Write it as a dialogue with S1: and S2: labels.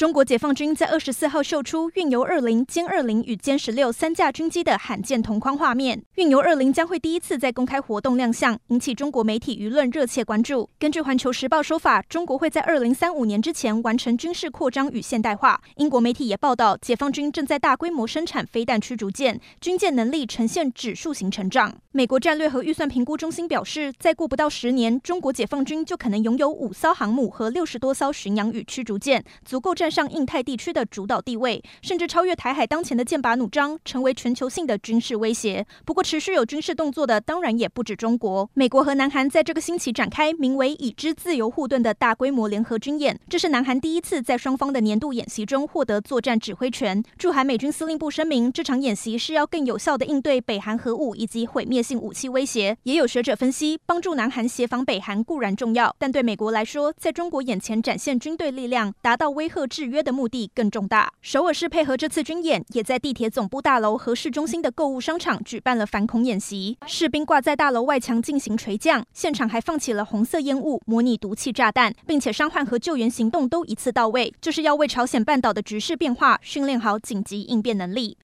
S1: 中国解放军在二十四号秀出运油二零、歼二零与歼十六三架军机的罕见同框画面。运油二零将会第一次在公开活动亮相，引起中国媒体舆论热切关注。根据环球时报说法，中国会在二零三五年之前完成军事扩张与现代化。英国媒体也报道，解放军正在大规模生产飞弹驱逐舰，军舰能力呈现指数型成长。美国战略和预算评估中心表示，再过不到十年，中国解放军就可能拥有五艘航母和六十多艘巡洋与驱逐舰，足够战上印太地区的主导地位，甚至超越台海当前的剑拔弩张，成为全球性的军事威胁。不过，持续有军事动作的当然也不止中国。美国和南韩在这个星期展开名为“已知自由护盾”的大规模联合军演，这是南韩第一次在双方的年度演习中获得作战指挥权。驻韩美军司令部声明，这场演习是要更有效地应对北韩核武以及毁灭性武器威胁。也有学者分析，帮助南韩协防北韩固然重要，但对美国来说，在中国眼前展现军队力量，达到威吓制制约的目的更重大。首尔市配合这次军演，也在地铁总部大楼和市中心的购物商场举办了反恐演习，士兵挂在大楼外墙进行垂降，现场还放起了红色烟雾，模拟毒气炸弹，并且伤患和救援行动都一次到位，就是要为朝鲜半岛的局势变化训练好紧急应变能力。